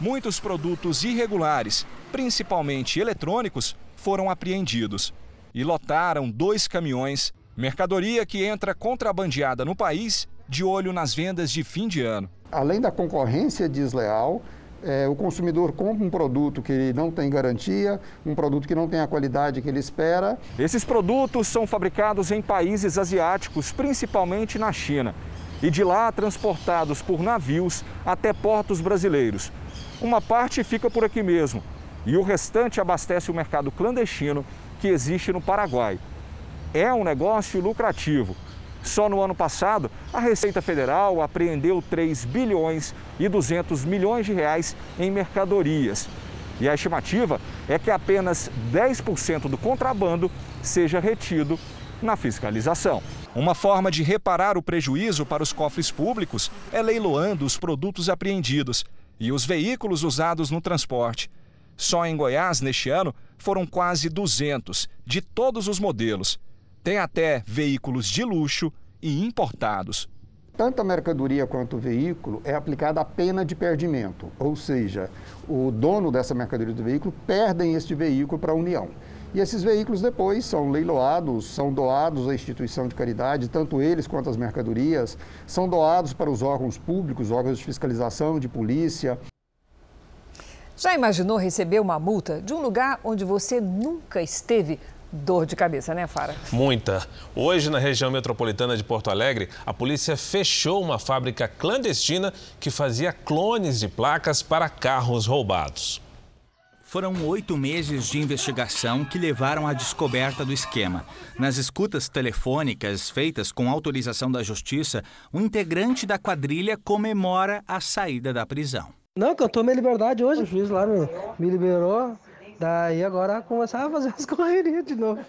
Muitos produtos irregulares, principalmente eletrônicos, foram apreendidos e lotaram dois caminhões, mercadoria que entra contrabandeada no país de olho nas vendas de fim de ano. Além da concorrência desleal, é, o consumidor compra um produto que não tem garantia, um produto que não tem a qualidade que ele espera. Esses produtos são fabricados em países asiáticos, principalmente na China, e de lá transportados por navios até portos brasileiros. Uma parte fica por aqui mesmo, e o restante abastece o mercado clandestino que existe no Paraguai. É um negócio lucrativo. Só no ano passado, a Receita Federal apreendeu 3 bilhões e 200 milhões de reais em mercadorias. E a estimativa é que apenas 10% do contrabando seja retido na fiscalização. Uma forma de reparar o prejuízo para os cofres públicos é leiloando os produtos apreendidos e os veículos usados no transporte. Só em Goiás, neste ano, foram quase 200, de todos os modelos. Tem até veículos de luxo e importados. Tanto a mercadoria quanto o veículo é aplicada a pena de perdimento, ou seja, o dono dessa mercadoria do veículo perdem este veículo para a União. E esses veículos depois são leiloados, são doados à instituição de caridade, tanto eles quanto as mercadorias, são doados para os órgãos públicos, órgãos de fiscalização, de polícia. Já imaginou receber uma multa de um lugar onde você nunca esteve? Dor de cabeça, né, Fara? Muita. Hoje, na região metropolitana de Porto Alegre, a polícia fechou uma fábrica clandestina que fazia clones de placas para carros roubados. Foram oito meses de investigação que levaram à descoberta do esquema. Nas escutas telefônicas feitas com autorização da Justiça, um integrante da quadrilha comemora a saída da prisão. Não, eu tomei liberdade hoje, o juiz lá me liberou, daí agora começar a fazer as <laughs> correrias de novo.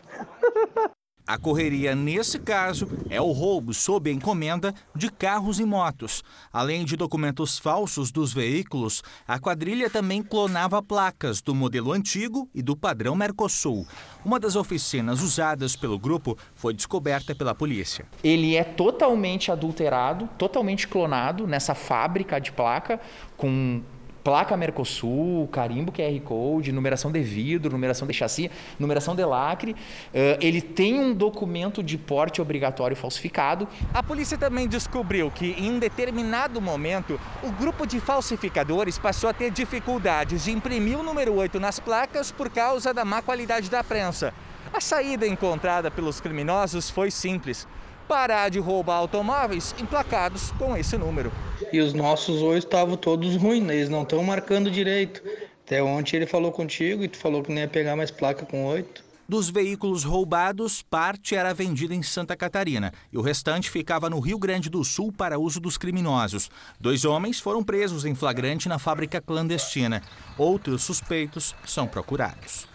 A correria, nesse caso, é o roubo sob encomenda de carros e motos. Além de documentos falsos dos veículos, a quadrilha também clonava placas do modelo antigo e do padrão Mercosul. Uma das oficinas usadas pelo grupo foi descoberta pela polícia. Ele é totalmente adulterado, totalmente clonado nessa fábrica de placa, com placa Mercosul, carimbo QR Code, numeração de vidro, numeração de chassi, numeração de lacre. Uh, ele tem um documento de porte obrigatório falsificado. A polícia também descobriu que, em determinado momento, o grupo de falsificadores passou a ter dificuldades de imprimir o número 8 nas placas por causa da má qualidade da prensa. A saída encontrada pelos criminosos foi simples parar de roubar automóveis emplacados com esse número. E os nossos hoje estavam todos ruins, né? eles não estão marcando direito. Até ontem ele falou contigo e tu falou que não ia pegar mais placa com oito. Dos veículos roubados, parte era vendida em Santa Catarina e o restante ficava no Rio Grande do Sul para uso dos criminosos. Dois homens foram presos em flagrante na fábrica clandestina. Outros suspeitos são procurados.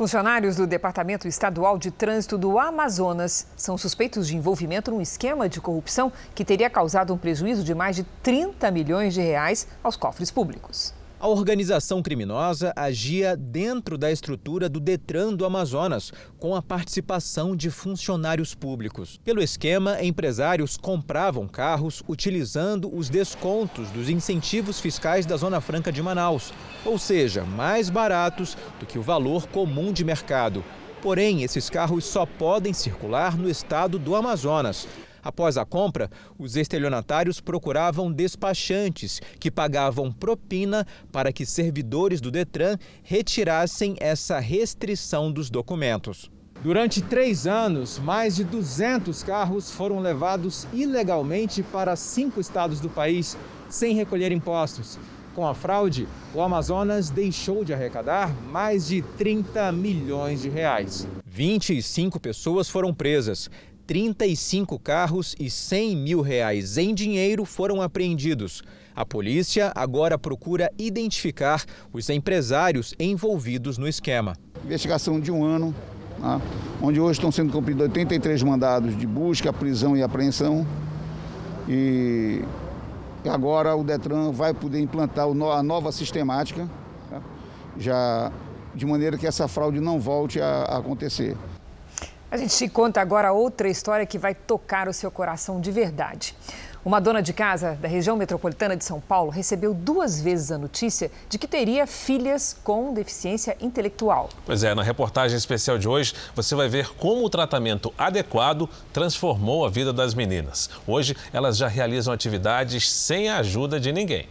Funcionários do Departamento Estadual de Trânsito do Amazonas são suspeitos de envolvimento num esquema de corrupção que teria causado um prejuízo de mais de 30 milhões de reais aos cofres públicos. A organização criminosa agia dentro da estrutura do Detran do Amazonas, com a participação de funcionários públicos. Pelo esquema, empresários compravam carros utilizando os descontos dos incentivos fiscais da Zona Franca de Manaus, ou seja, mais baratos do que o valor comum de mercado. Porém, esses carros só podem circular no estado do Amazonas. Após a compra, os estelionatários procuravam despachantes que pagavam propina para que servidores do Detran retirassem essa restrição dos documentos. Durante três anos, mais de 200 carros foram levados ilegalmente para cinco estados do país, sem recolher impostos. Com a fraude, o Amazonas deixou de arrecadar mais de 30 milhões de reais. 25 pessoas foram presas 35 carros e 100 mil reais em dinheiro foram apreendidos. A polícia agora procura identificar os empresários envolvidos no esquema. Investigação de um ano, né, onde hoje estão sendo cumpridos 83 mandados de busca, prisão e apreensão. E agora o Detran vai poder implantar a nova sistemática, tá, já de maneira que essa fraude não volte a acontecer. A gente te conta agora outra história que vai tocar o seu coração de verdade. Uma dona de casa da região metropolitana de São Paulo recebeu duas vezes a notícia de que teria filhas com deficiência intelectual. Pois é, na reportagem especial de hoje você vai ver como o tratamento adequado transformou a vida das meninas. Hoje elas já realizam atividades sem a ajuda de ninguém.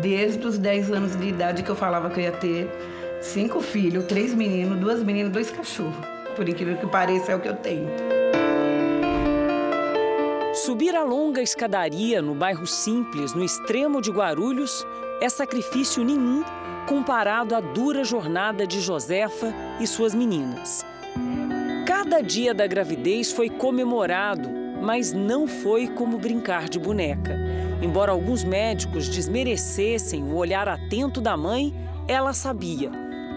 Desde os 10 anos de idade que eu falava que eu ia ter cinco filhos, três meninos, duas meninas, dois cachorros. Por incrível que pareça, é o que eu tenho. Subir a longa escadaria no bairro Simples, no extremo de Guarulhos, é sacrifício nenhum comparado à dura jornada de Josefa e suas meninas. Cada dia da gravidez foi comemorado, mas não foi como brincar de boneca. Embora alguns médicos desmerecessem o olhar atento da mãe, ela sabia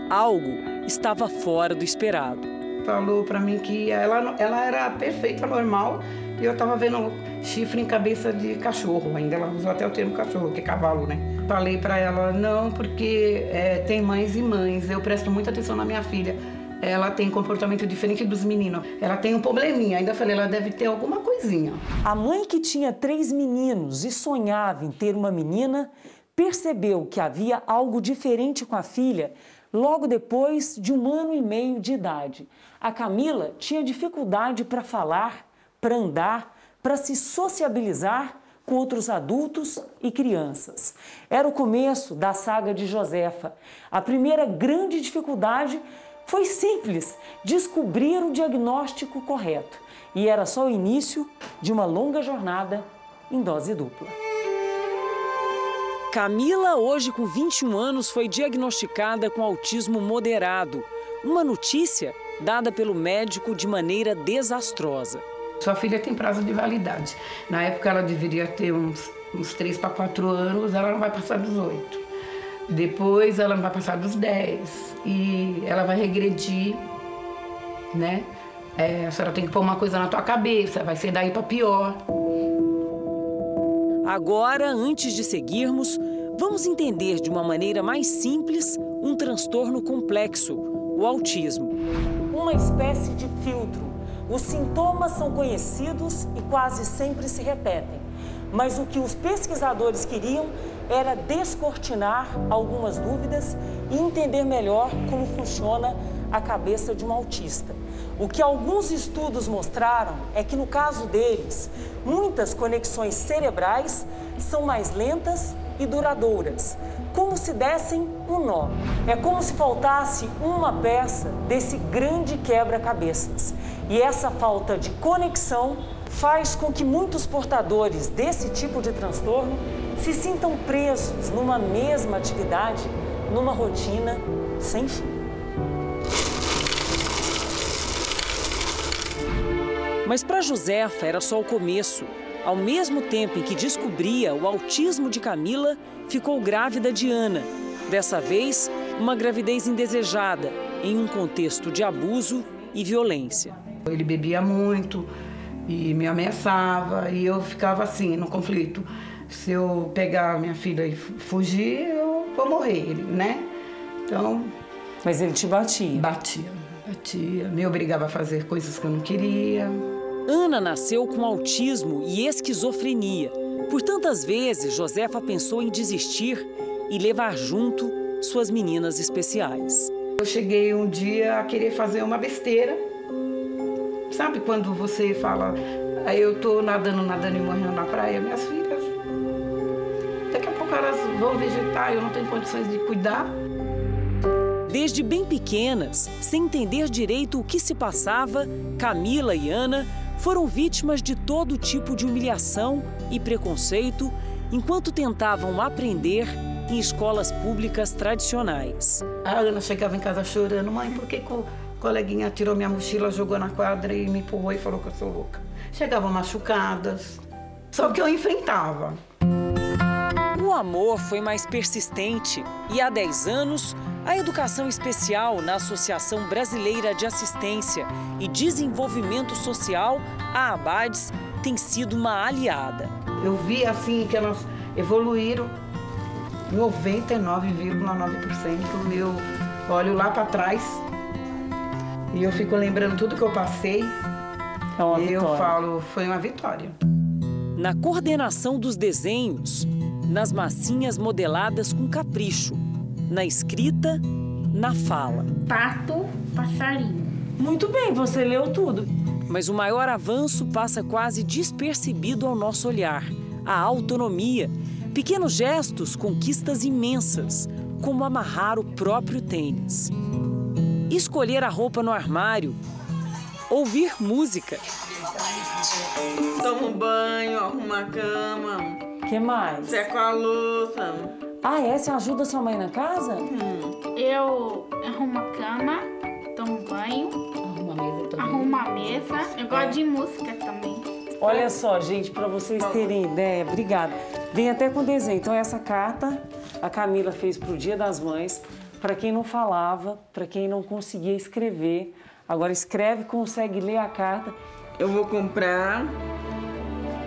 algo estava fora do esperado. Falou para mim que ela, ela era perfeita, normal, e eu estava vendo chifre em cabeça de cachorro. Ainda ela usou até o termo cachorro, que é cavalo, né? Falei para ela, não, porque é, tem mães e mães, eu presto muita atenção na minha filha. Ela tem comportamento diferente dos meninos. Ela tem um probleminha. Ainda falei, ela deve ter alguma coisinha. A mãe que tinha três meninos e sonhava em ter uma menina, percebeu que havia algo diferente com a filha logo depois de um ano e meio de idade. A Camila tinha dificuldade para falar, para andar, para se sociabilizar com outros adultos e crianças. Era o começo da saga de Josefa. A primeira grande dificuldade foi simples: descobrir o diagnóstico correto. E era só o início de uma longa jornada em dose dupla. Camila, hoje com 21 anos, foi diagnosticada com autismo moderado. Uma notícia dada pelo médico de maneira desastrosa. Sua filha tem prazo de validade. Na época ela deveria ter uns, uns 3 para 4 anos, ela não vai passar dos 8. Depois ela não vai passar dos 10. E ela vai regredir, né? É, a senhora tem que pôr uma coisa na tua cabeça, vai ser daí para pior. Agora, antes de seguirmos, vamos entender de uma maneira mais simples um transtorno complexo, o autismo. Uma espécie de filtro. Os sintomas são conhecidos e quase sempre se repetem. Mas o que os pesquisadores queriam era descortinar algumas dúvidas e entender melhor como funciona a cabeça de um autista. O que alguns estudos mostraram é que, no caso deles, muitas conexões cerebrais são mais lentas e duradouras, como se dessem um nó. É como se faltasse uma peça desse grande quebra-cabeças. E essa falta de conexão faz com que muitos portadores desse tipo de transtorno se sintam presos numa mesma atividade, numa rotina sem fim. Mas para Josefa era só o começo. Ao mesmo tempo em que descobria o autismo de Camila, ficou grávida de Ana. Dessa vez, uma gravidez indesejada, em um contexto de abuso e violência. Ele bebia muito e me ameaçava, e eu ficava assim, no conflito. Se eu pegar minha filha e fugir, eu vou morrer, né? Então. Mas ele te batia? Batia, batia. Me obrigava a fazer coisas que eu não queria. Ana nasceu com autismo e esquizofrenia. Por tantas vezes, Josefa pensou em desistir e levar junto suas meninas especiais. Eu cheguei um dia a querer fazer uma besteira. Sabe quando você fala, aí eu tô nadando, nadando e morrendo na praia, minhas filhas. Daqui a pouco elas vão vegetar, eu não tenho condições de cuidar. Desde bem pequenas, sem entender direito o que se passava, Camila e Ana foram vítimas de todo tipo de humilhação e preconceito enquanto tentavam aprender em escolas públicas tradicionais. A Ana chegava em casa chorando, mãe, por que o coleguinha tirou minha mochila, jogou na quadra e me empurrou e falou que eu sou louca? Chegavam machucadas, só que eu enfrentava. O amor foi mais persistente e há 10 anos, a educação especial na Associação Brasileira de Assistência e Desenvolvimento Social, a ABADES, tem sido uma aliada. Eu vi assim que elas evoluíram 99,9%. Eu olho lá para trás e eu fico lembrando tudo que eu passei. É e eu vitória. falo, foi uma vitória. Na coordenação dos desenhos, nas massinhas modeladas com capricho, na escrita, na fala. Pato, passarinho. Muito bem, você leu tudo. Mas o maior avanço passa quase despercebido ao nosso olhar: a autonomia. Pequenos gestos, conquistas imensas, como amarrar o próprio tênis. Escolher a roupa no armário. Ouvir música. Toma um banho, arruma a cama. que mais? Seca a louça. Ah, é? Você ajuda sua mãe na casa? Eu arrumo a cama, tomo banho, arrumo a mesa. Eu gosto de música também. Olha só, gente, para vocês terem ideia, obrigada. Vem até com desenho. Então, essa carta a Camila fez para o Dia das Mães, para quem não falava, para quem não conseguia escrever. Agora escreve, consegue ler a carta. Eu vou comprar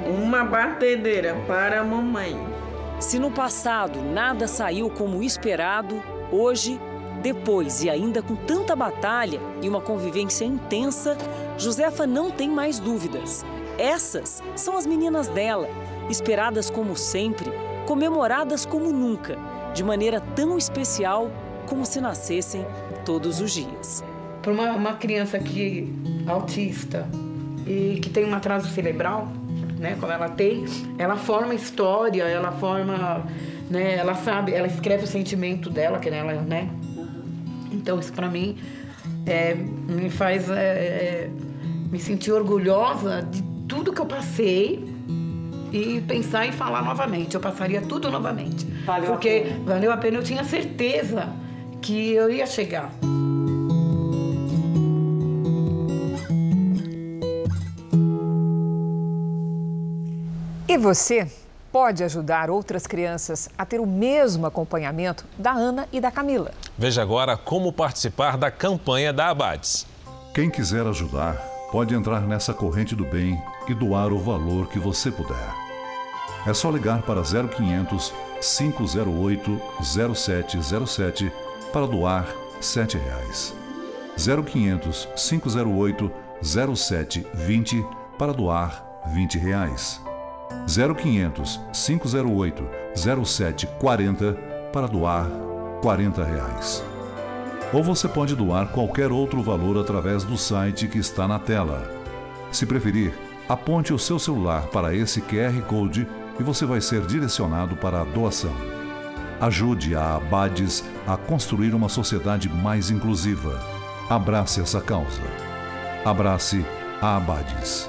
uma batedeira para a mamãe. Se no passado nada saiu como esperado, hoje, depois e ainda com tanta batalha e uma convivência intensa, Josefa não tem mais dúvidas. Essas são as meninas dela, esperadas como sempre, comemoradas como nunca, de maneira tão especial como se nascessem todos os dias. Para uma, uma criança que autista e que tem um atraso cerebral, né, como ela tem, ela forma história, ela forma, né, ela sabe, ela escreve o sentimento dela, que ela, né? Então isso para mim é, me faz é, é, me sentir orgulhosa de tudo que eu passei e pensar e falar novamente. Eu passaria tudo novamente. Valeu porque a valeu a pena, eu tinha certeza que eu ia chegar. E você pode ajudar outras crianças a ter o mesmo acompanhamento da Ana e da Camila. Veja agora como participar da campanha da Abades. Quem quiser ajudar, pode entrar nessa corrente do bem e doar o valor que você puder. É só ligar para 0500 508 0707 para doar 7 reais. 0500 508 0720 para doar 20 reais. 0500 508 0740 para doar 40 reais. Ou você pode doar qualquer outro valor através do site que está na tela. Se preferir, aponte o seu celular para esse QR Code e você vai ser direcionado para a doação. Ajude a Abades a construir uma sociedade mais inclusiva. Abrace essa causa. Abrace a Abades.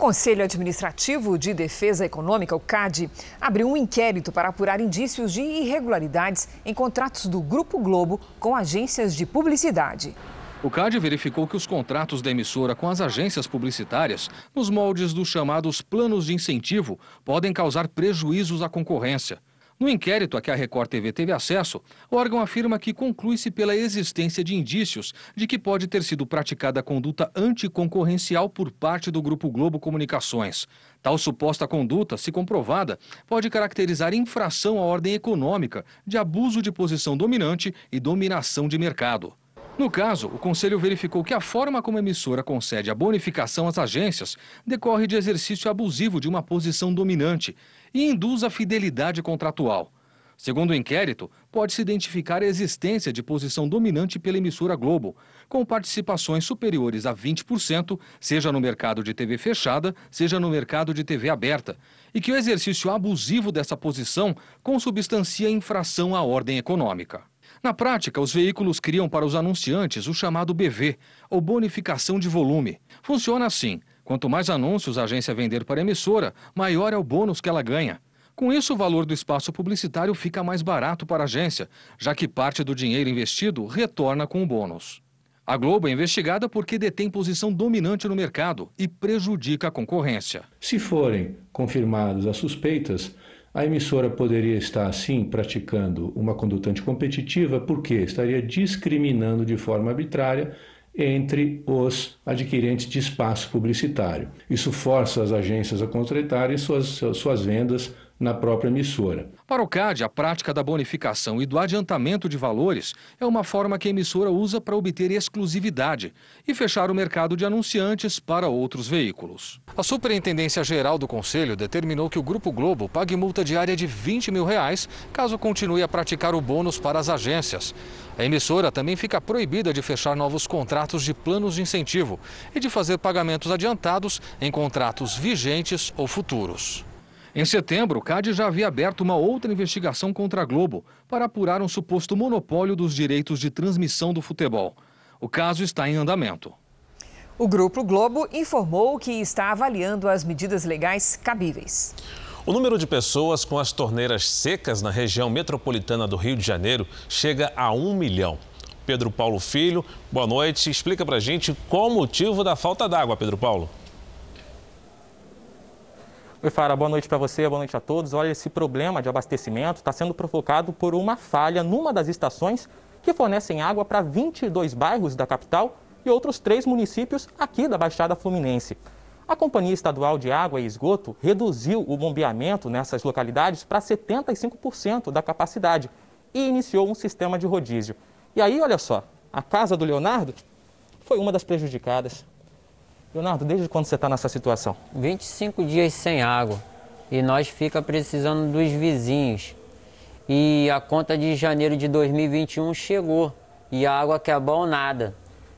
O Conselho Administrativo de Defesa Econômica, o CAD, abriu um inquérito para apurar indícios de irregularidades em contratos do Grupo Globo com agências de publicidade. O CAD verificou que os contratos da emissora com as agências publicitárias, nos moldes dos chamados planos de incentivo, podem causar prejuízos à concorrência. No inquérito a que a Record TV teve acesso, o órgão afirma que conclui-se pela existência de indícios de que pode ter sido praticada conduta anticoncorrencial por parte do Grupo Globo Comunicações. Tal suposta conduta, se comprovada, pode caracterizar infração à ordem econômica de abuso de posição dominante e dominação de mercado. No caso, o Conselho verificou que a forma como a emissora concede a bonificação às agências decorre de exercício abusivo de uma posição dominante e induz a fidelidade contratual. Segundo o inquérito, pode-se identificar a existência de posição dominante pela emissora Globo, com participações superiores a 20%, seja no mercado de TV fechada, seja no mercado de TV aberta, e que o exercício abusivo dessa posição consubstancia infração à ordem econômica. Na prática, os veículos criam para os anunciantes o chamado BV, ou bonificação de volume. Funciona assim: quanto mais anúncios a agência vender para a emissora, maior é o bônus que ela ganha. Com isso, o valor do espaço publicitário fica mais barato para a agência, já que parte do dinheiro investido retorna com o bônus. A Globo é investigada porque detém posição dominante no mercado e prejudica a concorrência. Se forem confirmadas as suspeitas, a emissora poderia estar, assim, praticando uma conduta anticompetitiva porque estaria discriminando de forma arbitrária entre os adquirentes de espaço publicitário. Isso força as agências a contratarem suas, suas vendas na própria emissora. Para o CAD, a prática da bonificação e do adiantamento de valores é uma forma que a emissora usa para obter exclusividade e fechar o mercado de anunciantes para outros veículos. A Superintendência Geral do Conselho determinou que o Grupo Globo pague multa diária de 20 mil reais caso continue a praticar o bônus para as agências. A emissora também fica proibida de fechar novos contratos de planos de incentivo e de fazer pagamentos adiantados em contratos vigentes ou futuros. Em setembro, o CAD já havia aberto uma outra investigação contra a Globo para apurar um suposto monopólio dos direitos de transmissão do futebol. O caso está em andamento. O Grupo Globo informou que está avaliando as medidas legais cabíveis. O número de pessoas com as torneiras secas na região metropolitana do Rio de Janeiro chega a um milhão. Pedro Paulo Filho, boa noite. Explica pra gente qual o motivo da falta d'água, Pedro Paulo. Oi, Fara, boa noite para você, boa noite a todos. Olha, esse problema de abastecimento está sendo provocado por uma falha numa das estações que fornecem água para 22 bairros da capital e outros três municípios aqui da Baixada Fluminense. A Companhia Estadual de Água e Esgoto reduziu o bombeamento nessas localidades para 75% da capacidade e iniciou um sistema de rodízio. E aí, olha só, a casa do Leonardo foi uma das prejudicadas. Leonardo, desde quando você está nessa situação? 25 dias sem água e nós fica precisando dos vizinhos. E a conta de janeiro de 2021 chegou e a água quer bom nada.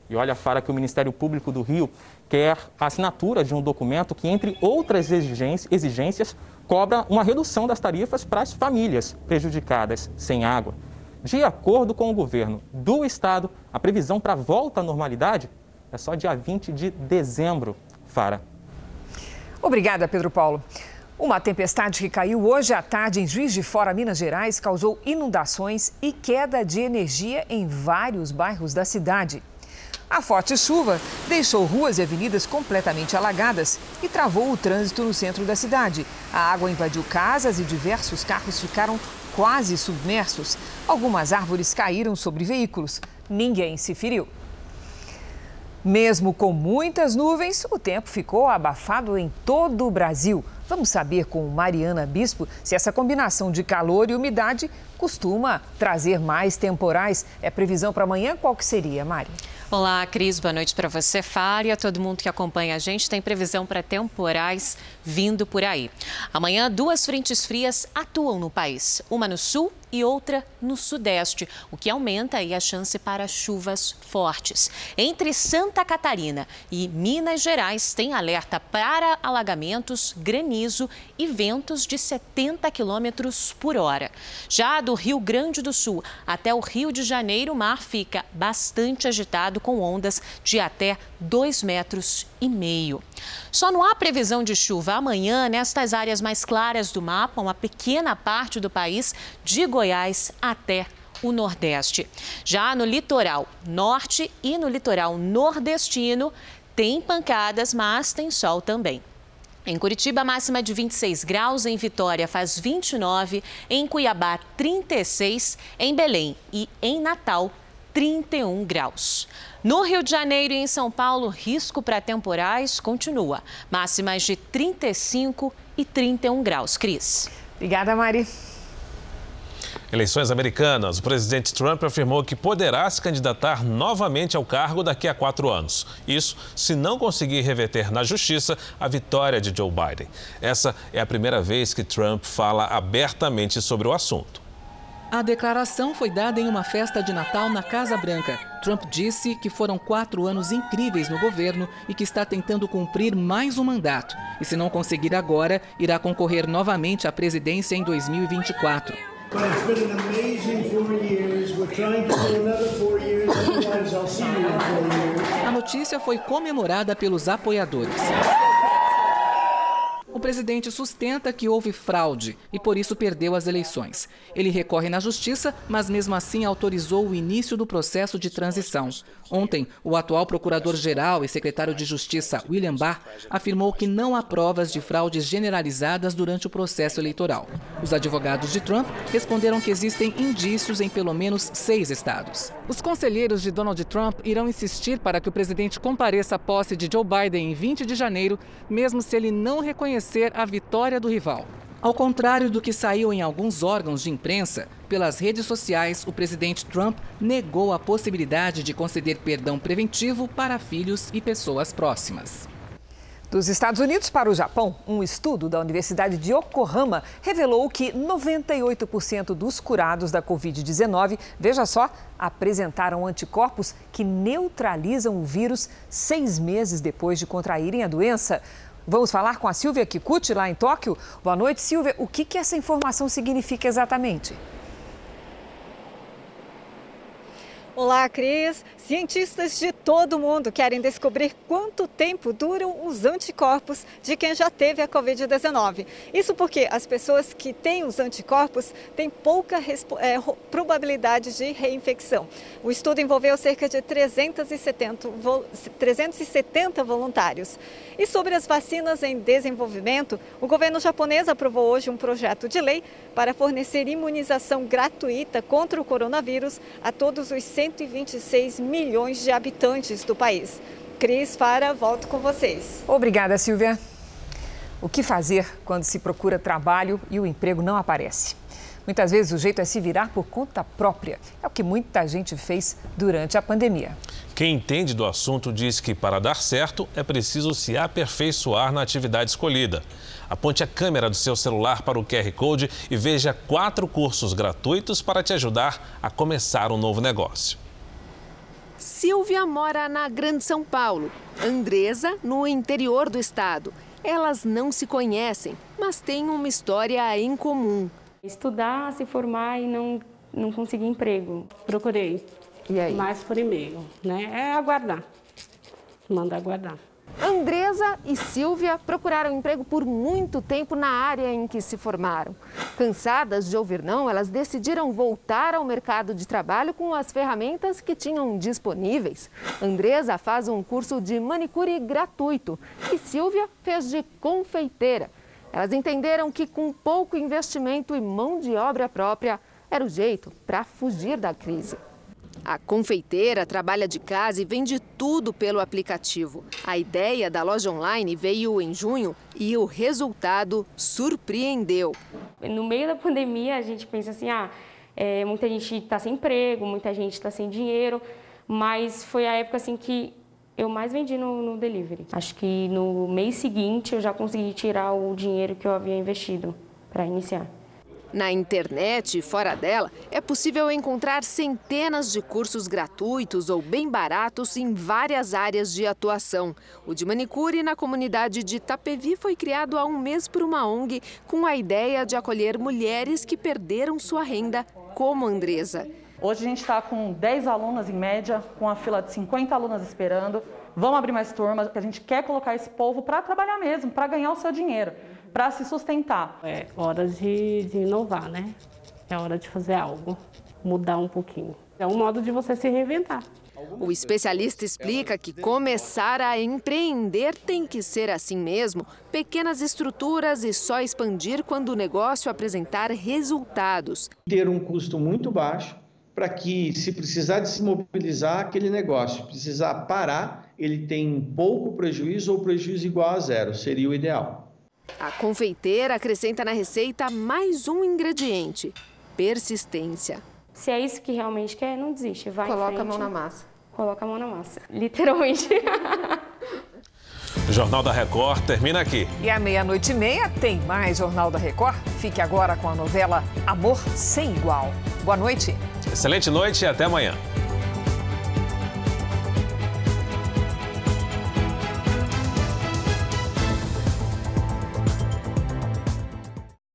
E olha, Fara, que o Ministério Público do Rio quer a assinatura de um documento que, entre outras exigências, cobra uma redução das tarifas para as famílias prejudicadas sem água. De acordo com o governo do estado, a previsão para a volta à normalidade é só dia 20 de dezembro, Fara. Obrigada, Pedro Paulo. Uma tempestade que caiu hoje à tarde em Juiz de Fora, Minas Gerais, causou inundações e queda de energia em vários bairros da cidade. A forte chuva deixou ruas e avenidas completamente alagadas e travou o trânsito no centro da cidade. A água invadiu casas e diversos carros ficaram quase submersos. Algumas árvores caíram sobre veículos. Ninguém se feriu. Mesmo com muitas nuvens, o tempo ficou abafado em todo o Brasil. Vamos saber com Mariana Bispo se essa combinação de calor e umidade costuma trazer mais temporais. É previsão para amanhã? Qual que seria, Mari? Olá, Cris. Boa noite para você, Fária. todo mundo que acompanha a gente. Tem previsão para temporais vindo por aí. Amanhã, duas frentes frias atuam no país, uma no sul e outra no sudeste, o que aumenta a chance para chuvas fortes. Entre Santa Catarina e Minas Gerais, tem alerta para alagamentos, granizo e ventos de 70 quilômetros por hora. Já do Rio Grande do Sul até o Rio de Janeiro, o mar fica bastante agitado com ondas de até 2 metros e meio. Só não há previsão de chuva amanhã nestas áreas mais claras do mapa, uma pequena parte do país, de Goiás até o Nordeste. Já no litoral norte e no litoral nordestino, tem pancadas, mas tem sol também. Em Curitiba, máxima de 26 graus, em Vitória faz 29, em Cuiabá 36, em Belém e em Natal 31 graus. No Rio de Janeiro e em São Paulo, risco para temporais continua. Máximas de 35 e 31 graus. Cris. Obrigada, Mari. Eleições americanas. O presidente Trump afirmou que poderá se candidatar novamente ao cargo daqui a quatro anos. Isso se não conseguir reverter na justiça a vitória de Joe Biden. Essa é a primeira vez que Trump fala abertamente sobre o assunto. A declaração foi dada em uma festa de Natal na Casa Branca. Trump disse que foram quatro anos incríveis no governo e que está tentando cumprir mais um mandato. E se não conseguir agora, irá concorrer novamente à presidência em 2024. A notícia foi comemorada pelos apoiadores. Presidente sustenta que houve fraude e por isso perdeu as eleições. Ele recorre na justiça, mas mesmo assim autorizou o início do processo de transição. Ontem, o atual procurador-geral e secretário de Justiça, William Barr, afirmou que não há provas de fraudes generalizadas durante o processo eleitoral. Os advogados de Trump responderam que existem indícios em pelo menos seis estados. Os conselheiros de Donald Trump irão insistir para que o presidente compareça à posse de Joe Biden em 20 de janeiro, mesmo se ele não reconhecer a vitória do rival. Ao contrário do que saiu em alguns órgãos de imprensa, pelas redes sociais, o presidente Trump negou a possibilidade de conceder perdão preventivo para filhos e pessoas próximas. Dos Estados Unidos para o Japão, um estudo da Universidade de Yokohama revelou que 98% dos curados da Covid-19, veja só, apresentaram anticorpos que neutralizam o vírus seis meses depois de contraírem a doença. Vamos falar com a Silvia Kikuchi, lá em Tóquio. Boa noite, Silvia. O que, que essa informação significa exatamente? Olá, Cris. Cientistas de todo o mundo querem descobrir quanto tempo duram os anticorpos de quem já teve a Covid-19. Isso porque as pessoas que têm os anticorpos têm pouca é, probabilidade de reinfecção. O estudo envolveu cerca de 370, 370 voluntários. E sobre as vacinas em desenvolvimento, o governo japonês aprovou hoje um projeto de lei para fornecer imunização gratuita contra o coronavírus a todos os 126 milhões de habitantes do país. Cris Fara, volto com vocês. Obrigada, Silvia. O que fazer quando se procura trabalho e o emprego não aparece? Muitas vezes o jeito é se virar por conta própria. É o que muita gente fez durante a pandemia. Quem entende do assunto diz que para dar certo é preciso se aperfeiçoar na atividade escolhida. Aponte a câmera do seu celular para o QR Code e veja quatro cursos gratuitos para te ajudar a começar um novo negócio. Silvia mora na Grande São Paulo, Andresa no interior do estado. Elas não se conhecem, mas têm uma história em comum. Estudar, se formar e não, não conseguir emprego. Procurei. E aí? Mais por e-mail, né? É aguardar. Manda aguardar. Andresa e Silvia procuraram emprego por muito tempo na área em que se formaram. Cansadas de ouvir não, elas decidiram voltar ao mercado de trabalho com as ferramentas que tinham disponíveis. Andresa faz um curso de manicure gratuito e Silvia fez de confeiteira. Elas entenderam que com pouco investimento e mão de obra própria era o jeito para fugir da crise. A confeiteira trabalha de casa e vende tudo pelo aplicativo. A ideia da loja online veio em junho e o resultado surpreendeu. No meio da pandemia, a gente pensa assim: ah, é, muita gente está sem emprego, muita gente está sem dinheiro, mas foi a época assim que eu mais vendi no, no delivery. Acho que no mês seguinte eu já consegui tirar o dinheiro que eu havia investido para iniciar. Na internet e fora dela, é possível encontrar centenas de cursos gratuitos ou bem baratos em várias áreas de atuação. O de manicure na comunidade de Itapevi foi criado há um mês por uma ONG com a ideia de acolher mulheres que perderam sua renda, como Andresa. Hoje a gente está com 10 alunas em média, com a fila de 50 alunas esperando. Vamos abrir mais turmas, porque a gente quer colocar esse povo para trabalhar mesmo, para ganhar o seu dinheiro para se sustentar. É hora de, de inovar, né? É hora de fazer algo, mudar um pouquinho. É um modo de você se reinventar. O especialista explica que começar a empreender tem que ser assim mesmo, pequenas estruturas e só expandir quando o negócio apresentar resultados. Ter um custo muito baixo para que, se precisar de se mobilizar aquele negócio, precisar parar, ele tem pouco prejuízo ou prejuízo igual a zero, seria o ideal. A confeiteira acrescenta na receita mais um ingrediente: persistência. Se é isso que realmente quer, não desiste. Vai Coloca a mão na massa. Coloca a mão na massa. <laughs> Literalmente. O <laughs> Jornal da Record termina aqui. E à meia-noite e meia tem mais Jornal da Record. Fique agora com a novela Amor Sem Igual. Boa noite. Excelente noite e até amanhã.